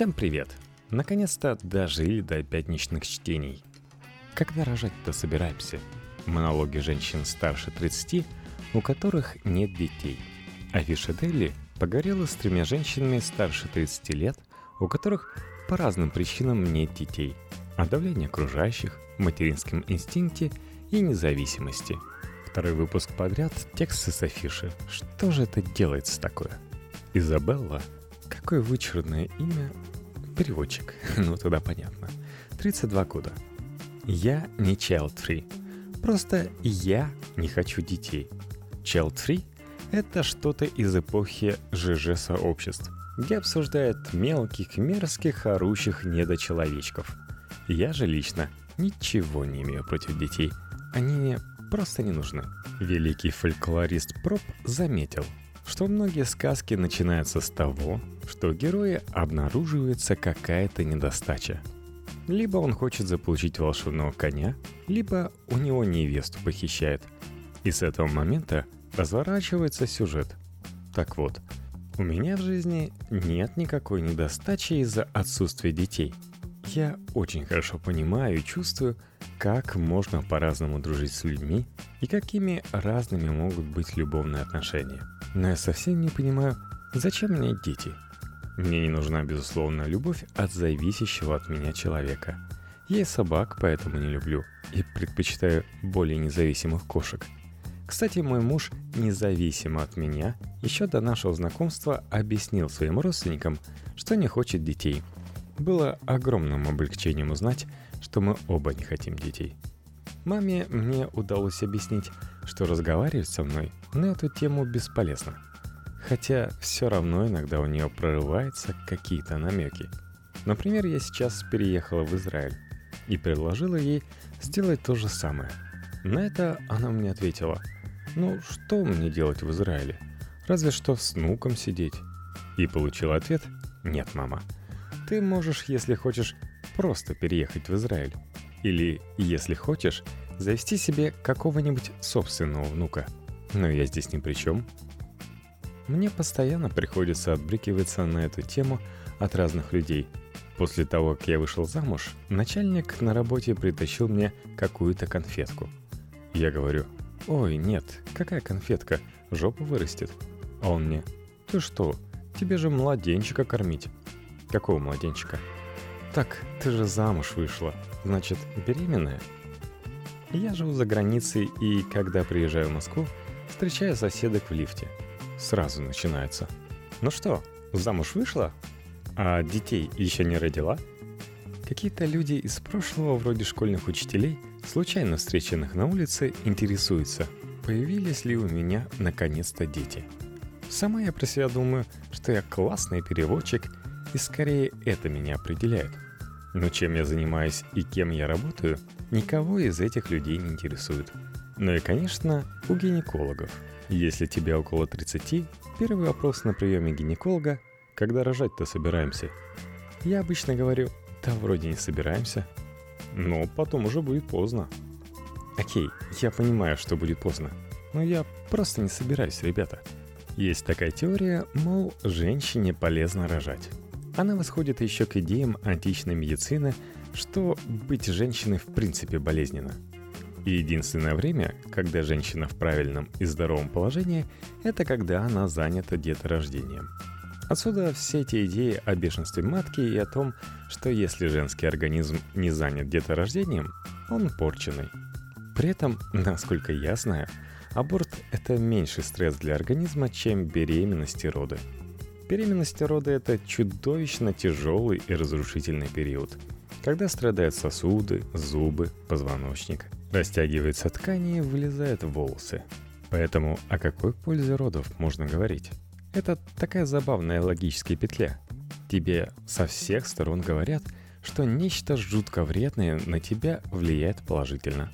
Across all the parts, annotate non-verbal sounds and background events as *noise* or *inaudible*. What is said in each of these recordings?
Всем привет! Наконец-то дожили до пятничных чтений. Когда рожать-то собираемся? Монологи женщин старше 30, у которых нет детей. Афиша Дели погорела с тремя женщинами старше 30 лет, у которых по разным причинам нет детей. О давлении окружающих, материнском инстинкте и независимости. Второй выпуск подряд – тексты с афиши. Что же это делается такое? Изабелла Какое вычурное имя. Переводчик. *laughs* ну, тогда понятно. 32 года. Я не child-free. Просто я не хочу детей. Child-free — это что-то из эпохи ЖЖ-сообществ, где обсуждают мелких, мерзких, орущих недочеловечков. Я же лично ничего не имею против детей. Они мне просто не нужны. Великий фольклорист Проб заметил — что многие сказки начинаются с того, что у героя обнаруживается какая-то недостача. Либо он хочет заполучить волшебного коня, либо у него невесту похищает. И с этого момента разворачивается сюжет. Так вот, у меня в жизни нет никакой недостачи из-за отсутствия детей. Я очень хорошо понимаю и чувствую, как можно по-разному дружить с людьми и какими разными могут быть любовные отношения – но я совсем не понимаю, зачем мне дети? Мне не нужна безусловная любовь от зависящего от меня человека. Я и собак поэтому не люблю и предпочитаю более независимых кошек. Кстати, мой муж, независимо от меня, еще до нашего знакомства объяснил своим родственникам, что не хочет детей. Было огромным облегчением узнать, что мы оба не хотим детей. Маме мне удалось объяснить, что разговаривать со мной на эту тему бесполезно. Хотя все равно иногда у нее прорываются какие-то намеки. Например, я сейчас переехала в Израиль и предложила ей сделать то же самое. На это она мне ответила, ну что мне делать в Израиле? Разве что с внуком сидеть. И получила ответ, нет, мама, ты можешь, если хочешь, просто переехать в Израиль. Или, если хочешь, завести себе какого-нибудь собственного внука. Но я здесь ни при чем. Мне постоянно приходится отбрыкиваться на эту тему от разных людей. После того, как я вышел замуж, начальник на работе притащил мне какую-то конфетку. Я говорю, ой, нет, какая конфетка, жопа вырастет. А он мне, ты что, тебе же младенчика кормить. Какого младенчика? Так, ты же замуж вышла, значит, беременная? Я живу за границей и, когда приезжаю в Москву, встречаю соседок в лифте. Сразу начинается. Ну что, замуж вышла? А детей еще не родила? Какие-то люди из прошлого, вроде школьных учителей, случайно встреченных на улице, интересуются, появились ли у меня наконец-то дети. Сама я про себя думаю, что я классный переводчик, и скорее это меня определяет. Но чем я занимаюсь и кем я работаю – никого из этих людей не интересует. Ну и, конечно, у гинекологов. Если тебе около 30, первый вопрос на приеме гинеколога – когда рожать-то собираемся? Я обычно говорю, да вроде не собираемся. Но потом уже будет поздно. Окей, я понимаю, что будет поздно. Но я просто не собираюсь, ребята. Есть такая теория, мол, женщине полезно рожать. Она восходит еще к идеям античной медицины – что быть женщиной в принципе болезненно. И единственное время, когда женщина в правильном и здоровом положении, это когда она занята деторождением. Отсюда все эти идеи о бешенстве матки и о том, что если женский организм не занят деторождением, он порченный. При этом, насколько я знаю, аборт – это меньший стресс для организма, чем беременность и роды. Беременность и роды – это чудовищно тяжелый и разрушительный период – когда страдают сосуды, зубы, позвоночник. Растягиваются ткани и вылезают волосы. Поэтому о какой пользе родов можно говорить? Это такая забавная логическая петля. Тебе со всех сторон говорят, что нечто жутко вредное на тебя влияет положительно.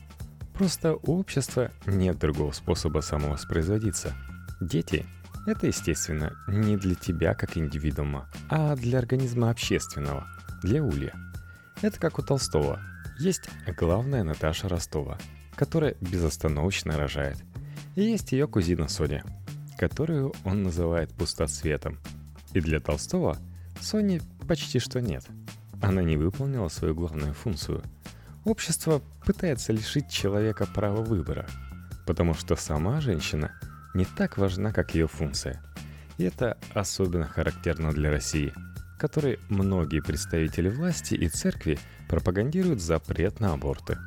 Просто у общества нет другого способа самовоспроизводиться. Дети – это, естественно, не для тебя как индивидуума, а для организма общественного, для улья – это как у Толстого. Есть главная Наташа Ростова, которая безостановочно рожает. И есть ее кузина Соня, которую он называет пустоцветом. И для Толстого Соне Почти что нет. Она не выполнила свою главную функцию. Общество пытается лишить человека права выбора, потому что сама женщина не так важна, как ее функция. И это особенно характерно для России, в которой многие представители власти и церкви пропагандируют запрет на аборты.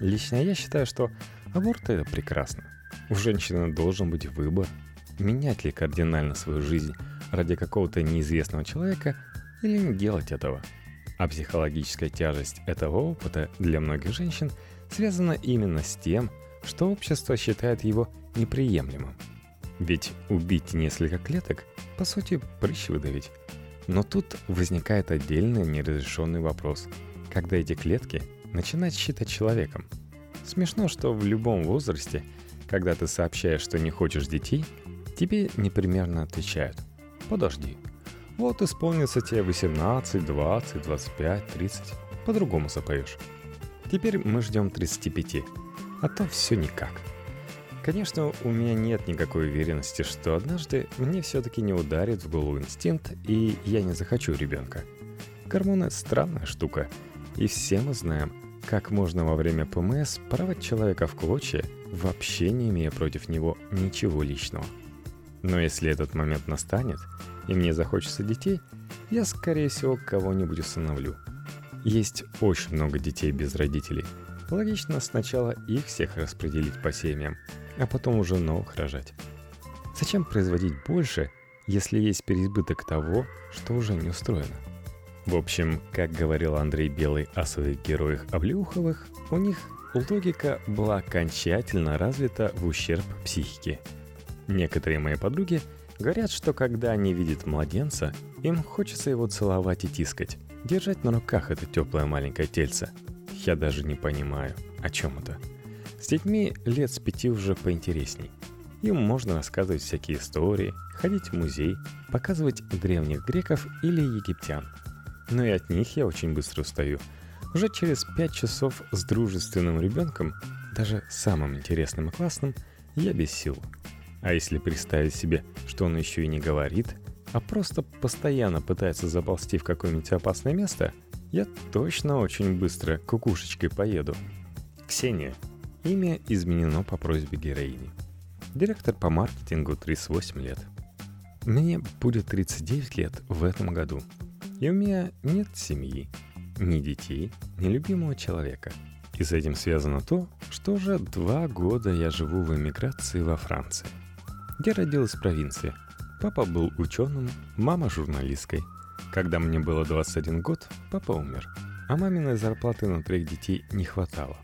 Лично я считаю, что аборт это прекрасно. У женщины должен быть выбор, менять ли кардинально свою жизнь ради какого-то неизвестного человека или не делать этого. А психологическая тяжесть этого опыта для многих женщин связана именно с тем, что общество считает его неприемлемым. Ведь убить несколько клеток, по сути, прыщ выдавить. Но тут возникает отдельный неразрешенный вопрос. Когда эти клетки начинают считать человеком? Смешно, что в любом возрасте, когда ты сообщаешь, что не хочешь детей, тебе непримерно отвечают – Подожди. Вот исполнится тебе 18, 20, 25, 30. По-другому запоешь. Теперь мы ждем 35. А то все никак. Конечно, у меня нет никакой уверенности, что однажды мне все-таки не ударит в голову инстинкт, и я не захочу ребенка. Гормоны – странная штука, и все мы знаем, как можно во время ПМС порвать человека в клочья, вообще не имея против него ничего личного – но если этот момент настанет, и мне захочется детей, я, скорее всего, кого-нибудь усыновлю. Есть очень много детей без родителей. Логично сначала их всех распределить по семьям, а потом уже новых рожать. Зачем производить больше, если есть переизбыток того, что уже не устроено? В общем, как говорил Андрей Белый о своих героях Облеуховых, у них логика была окончательно развита в ущерб психике – Некоторые мои подруги говорят, что когда они видят младенца, им хочется его целовать и тискать, держать на руках это теплое маленькое тельце. Я даже не понимаю, о чем это. С детьми лет с пяти уже поинтересней. Им можно рассказывать всякие истории, ходить в музей, показывать древних греков или египтян. Но и от них я очень быстро устаю. Уже через пять часов с дружественным ребенком, даже самым интересным и классным, я без сил. А если представить себе, что он еще и не говорит, а просто постоянно пытается заползти в какое-нибудь опасное место, я точно очень быстро кукушечкой поеду. Ксения. Имя изменено по просьбе героини. Директор по маркетингу 38 лет. Мне будет 39 лет в этом году. И у меня нет семьи, ни детей, ни любимого человека. И с этим связано то, что уже два года я живу в эмиграции во Франции. Я родилась в провинции. Папа был ученым, мама журналисткой. Когда мне было 21 год, папа умер, а маминой зарплаты на троих детей не хватало.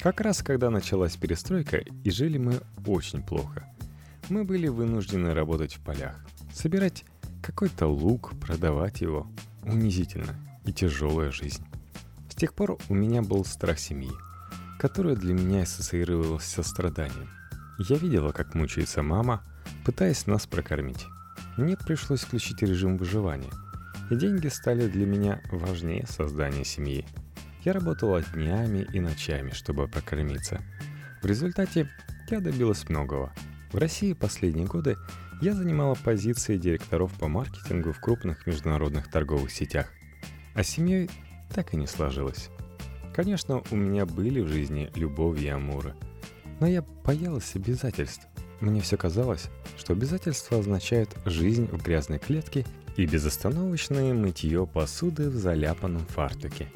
Как раз когда началась перестройка, и жили мы очень плохо. Мы были вынуждены работать в полях, собирать какой-то лук, продавать его. Унизительно и тяжелая жизнь. С тех пор у меня был страх семьи, который для меня ассоциировался со страданием. Я видела, как мучается мама, пытаясь нас прокормить. Мне пришлось включить режим выживания, и деньги стали для меня важнее создания семьи. Я работала днями и ночами, чтобы прокормиться. В результате я добилась многого. В России последние годы я занимала позиции директоров по маркетингу в крупных международных торговых сетях. А семьей так и не сложилось. Конечно, у меня были в жизни любовь и амуры – но я боялась обязательств. Мне все казалось, что обязательства означают жизнь в грязной клетке и безостановочное мытье посуды в заляпанном фартуке.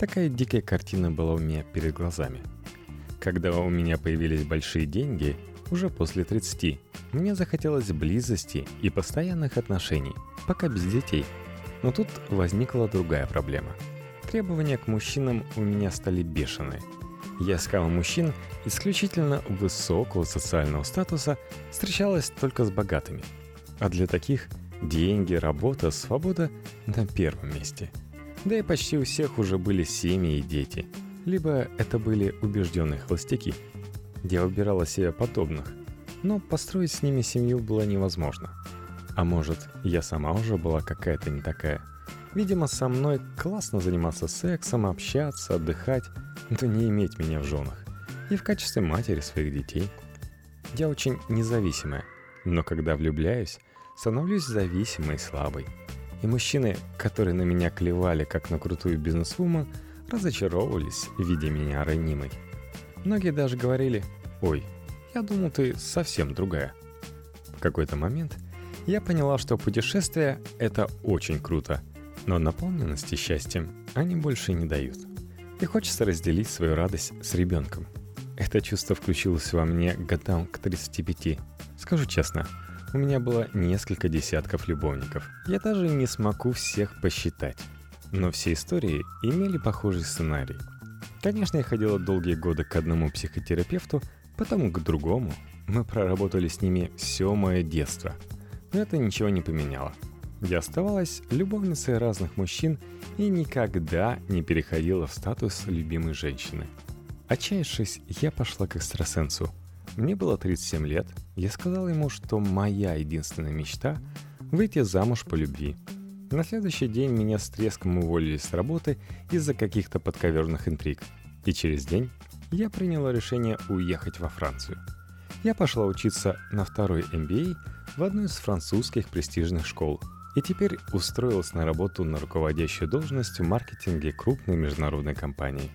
Такая дикая картина была у меня перед глазами. Когда у меня появились большие деньги, уже после 30, мне захотелось близости и постоянных отношений, пока без детей. Но тут возникла другая проблема. Требования к мужчинам у меня стали бешеные – я искала мужчин исключительно высокого социального статуса, встречалась только с богатыми. А для таких деньги, работа, свобода на первом месте. Да и почти у всех уже были семьи и дети. Либо это были убежденные холостяки. Я выбирала себе подобных, но построить с ними семью было невозможно. А может, я сама уже была какая-то не такая. Видимо, со мной классно заниматься сексом, общаться, отдыхать, но не иметь меня в женах. И в качестве матери своих детей. Я очень независимая, но когда влюбляюсь, становлюсь зависимой и слабой. И мужчины, которые на меня клевали как на крутую бизнесвумен, разочаровывались, видя меня ранимой. Многие даже говорили «Ой, я думал, ты совсем другая». В какой-то момент я поняла, что путешествия — это очень круто, но наполненности счастьем они больше не дают. И хочется разделить свою радость с ребенком. Это чувство включилось во мне годам к 35. Скажу честно, у меня было несколько десятков любовников. Я даже не смогу всех посчитать. Но все истории имели похожий сценарий. Конечно, я ходила долгие годы к одному психотерапевту, потом к другому. Мы проработали с ними все мое детство. Но это ничего не поменяло. Я оставалась любовницей разных мужчин и никогда не переходила в статус любимой женщины. Отчаявшись, я пошла к экстрасенсу – мне было 37 лет, я сказал ему, что моя единственная мечта – выйти замуж по любви. На следующий день меня с треском уволили с работы из-за каких-то подковерных интриг. И через день я приняла решение уехать во Францию. Я пошла учиться на второй MBA в одну из французских престижных школ и теперь устроилась на работу на руководящую должность в маркетинге крупной международной компании.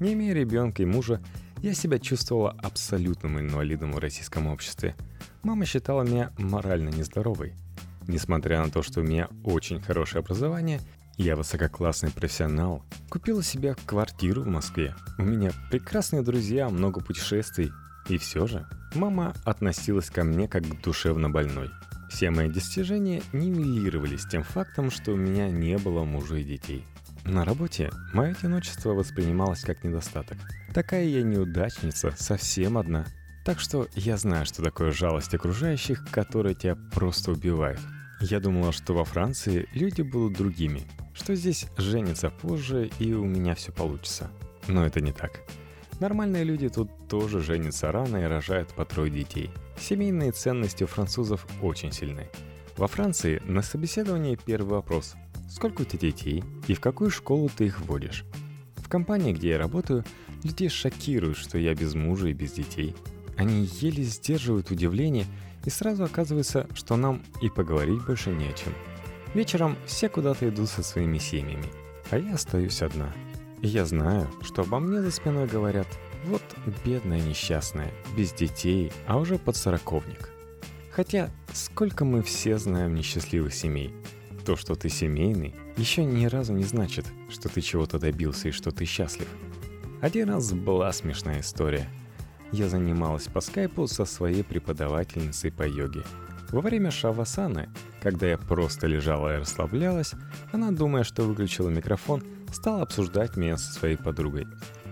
Не имея ребенка и мужа, я себя чувствовала абсолютным инвалидом в российском обществе. Мама считала меня морально нездоровой. Несмотря на то, что у меня очень хорошее образование, я высококлассный профессионал, купила себе квартиру в Москве. У меня прекрасные друзья, много путешествий. И все же, мама относилась ко мне как к душевно больной. Все мои достижения нивелировались тем фактом, что у меня не было мужа и детей. На работе мое одиночество воспринималось как недостаток. Такая я неудачница, совсем одна. Так что я знаю, что такое жалость окружающих, которая тебя просто убивает. Я думала, что во Франции люди будут другими, что здесь женятся позже и у меня все получится. Но это не так. Нормальные люди тут тоже женятся рано и рожают по трое детей. Семейные ценности у французов очень сильны. Во Франции на собеседовании первый вопрос – сколько у тебя детей и в какую школу ты их вводишь. В компании, где я работаю, людей шокирует, что я без мужа и без детей. Они еле сдерживают удивление, и сразу оказывается, что нам и поговорить больше не о чем. Вечером все куда-то идут со своими семьями, а я остаюсь одна. И я знаю, что обо мне за спиной говорят «Вот бедная несчастная, без детей, а уже подсороковник». Хотя сколько мы все знаем несчастливых семей – то, что ты семейный, еще ни разу не значит, что ты чего-то добился и что ты счастлив. Один раз была смешная история. Я занималась по скайпу со своей преподавательницей по йоге. Во время шавасаны, когда я просто лежала и расслаблялась, она, думая, что выключила микрофон, стала обсуждать меня со своей подругой.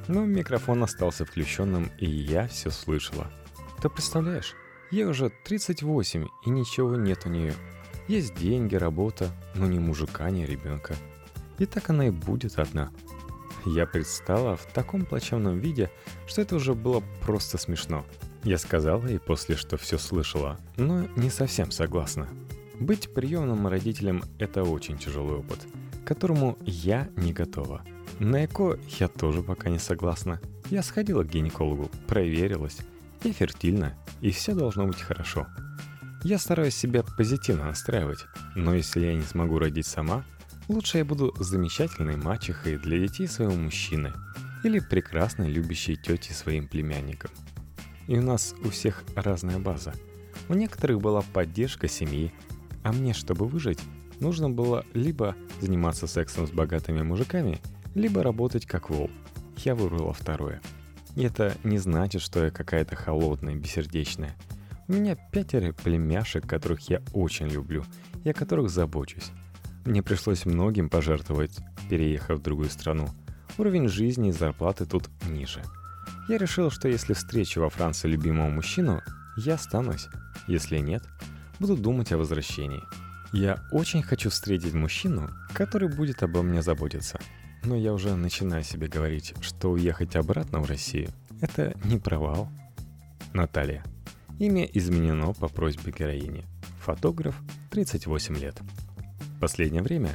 Но микрофон остался включенным, и я все слышала. Ты представляешь, ей уже 38, и ничего нет у нее – есть деньги, работа, но ни мужика, ни ребенка. И так она и будет одна. Я предстала в таком плачевном виде, что это уже было просто смешно. Я сказала ей после, что все слышала, но не совсем согласна. Быть приемным родителем – это очень тяжелый опыт, к которому я не готова. На ЭКО я тоже пока не согласна. Я сходила к гинекологу, проверилась. Я фертильна, и все должно быть хорошо. Я стараюсь себя позитивно настраивать, но если я не смогу родить сама, лучше я буду замечательной мачехой для детей своего мужчины или прекрасной любящей тетей своим племянникам. И у нас у всех разная база. У некоторых была поддержка семьи, а мне, чтобы выжить, нужно было либо заниматься сексом с богатыми мужиками, либо работать как вол. Я выбрала второе. И это не значит, что я какая-то холодная, бессердечная – у меня пятеро племяшек, которых я очень люблю и о которых забочусь. Мне пришлось многим пожертвовать, переехав в другую страну. Уровень жизни и зарплаты тут ниже. Я решил, что если встречу во Франции любимого мужчину, я останусь. Если нет, буду думать о возвращении. Я очень хочу встретить мужчину, который будет обо мне заботиться. Но я уже начинаю себе говорить, что уехать обратно в Россию – это не провал. Наталья. Имя изменено по просьбе героини. Фотограф, 38 лет. Последнее время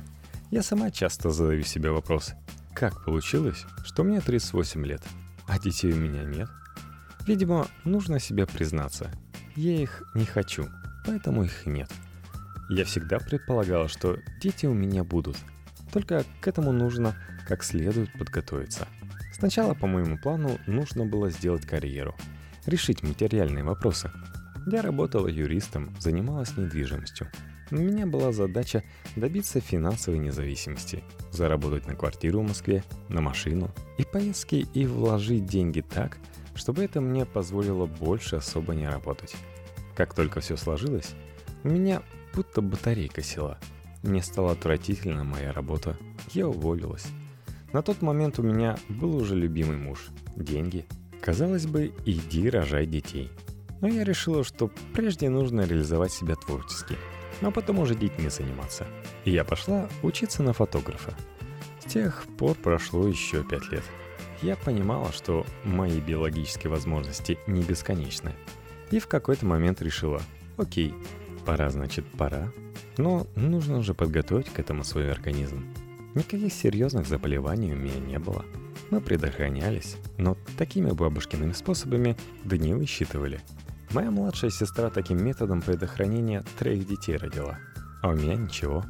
я сама часто задаю себе вопрос, как получилось, что мне 38 лет, а детей у меня нет? Видимо, нужно себе признаться. Я их не хочу, поэтому их нет. Я всегда предполагала, что дети у меня будут. Только к этому нужно как следует подготовиться. Сначала, по моему плану, нужно было сделать карьеру, решить материальные вопросы. Я работала юристом, занималась недвижимостью. У меня была задача добиться финансовой независимости, заработать на квартиру в Москве, на машину и поездки и вложить деньги так, чтобы это мне позволило больше особо не работать. Как только все сложилось, у меня будто батарейка села. Мне стала отвратительна моя работа. Я уволилась. На тот момент у меня был уже любимый муж, деньги. Казалось бы, иди рожай детей. Но я решила, что прежде нужно реализовать себя творчески, а потом уже детьми заниматься. И я пошла учиться на фотографа. С тех пор прошло еще пять лет. Я понимала, что мои биологические возможности не бесконечны. И в какой-то момент решила, окей, пора значит пора, но нужно же подготовить к этому свой организм. Никаких серьезных заболеваний у меня не было. Мы предохранялись, но такими бабушкиными способами да не высчитывали. Моя младшая сестра таким методом предохранения троих детей родила. А у меня ничего.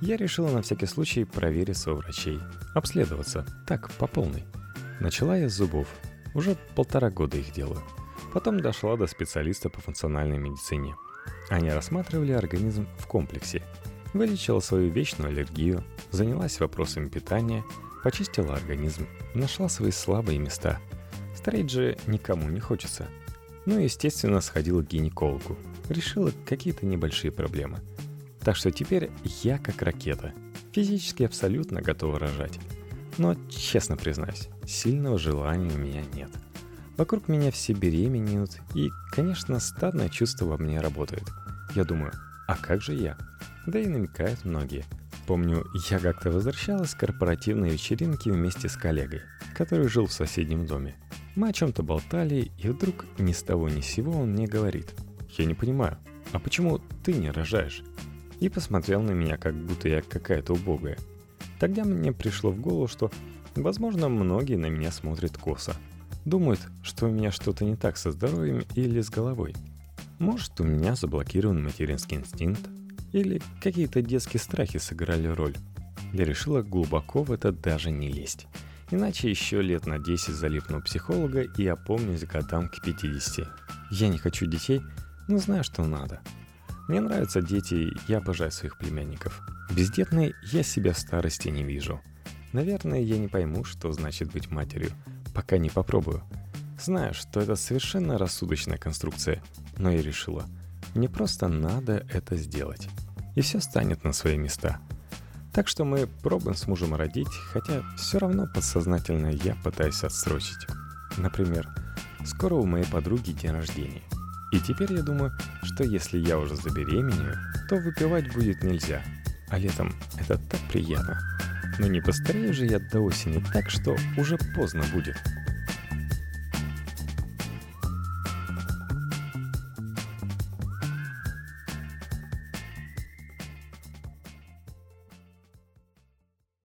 Я решила на всякий случай провериться у врачей. Обследоваться. Так, по полной. Начала я с зубов. Уже полтора года их делаю. Потом дошла до специалиста по функциональной медицине. Они рассматривали организм в комплексе – Вылечила свою вечную аллергию, занялась вопросами питания, почистила организм, нашла свои слабые места. Стареть же никому не хочется. Ну и, естественно, сходила к гинекологу. Решила какие-то небольшие проблемы. Так что теперь я как ракета. Физически абсолютно готова рожать. Но, честно признаюсь, сильного желания у меня нет. Вокруг меня все беременеют, и, конечно, стадное чувство во мне работает. Я думаю, а как же я? да и намекают многие. Помню, я как-то возвращалась с корпоративной вечеринки вместе с коллегой, который жил в соседнем доме. Мы о чем-то болтали, и вдруг ни с того ни с сего он мне говорит. «Я не понимаю, а почему ты не рожаешь?» И посмотрел на меня, как будто я какая-то убогая. Тогда мне пришло в голову, что, возможно, многие на меня смотрят косо. Думают, что у меня что-то не так со здоровьем или с головой. Может, у меня заблокирован материнский инстинкт, или какие-то детские страхи сыграли роль. Я решила глубоко в это даже не лезть. Иначе еще лет на 10 залипну психолога и опомнюсь годам к 50. Я не хочу детей, но знаю, что надо. Мне нравятся дети, я обожаю своих племянников. Бездетной я себя в старости не вижу. Наверное, я не пойму, что значит быть матерью, пока не попробую. Знаю, что это совершенно рассудочная конструкция, но я решила, мне просто надо это сделать и все станет на свои места. Так что мы пробуем с мужем родить, хотя все равно подсознательно я пытаюсь отсрочить. Например, скоро у моей подруги день рождения. И теперь я думаю, что если я уже забеременею, то выпивать будет нельзя. А летом это так приятно. Но не постарею же я до осени так, что уже поздно будет.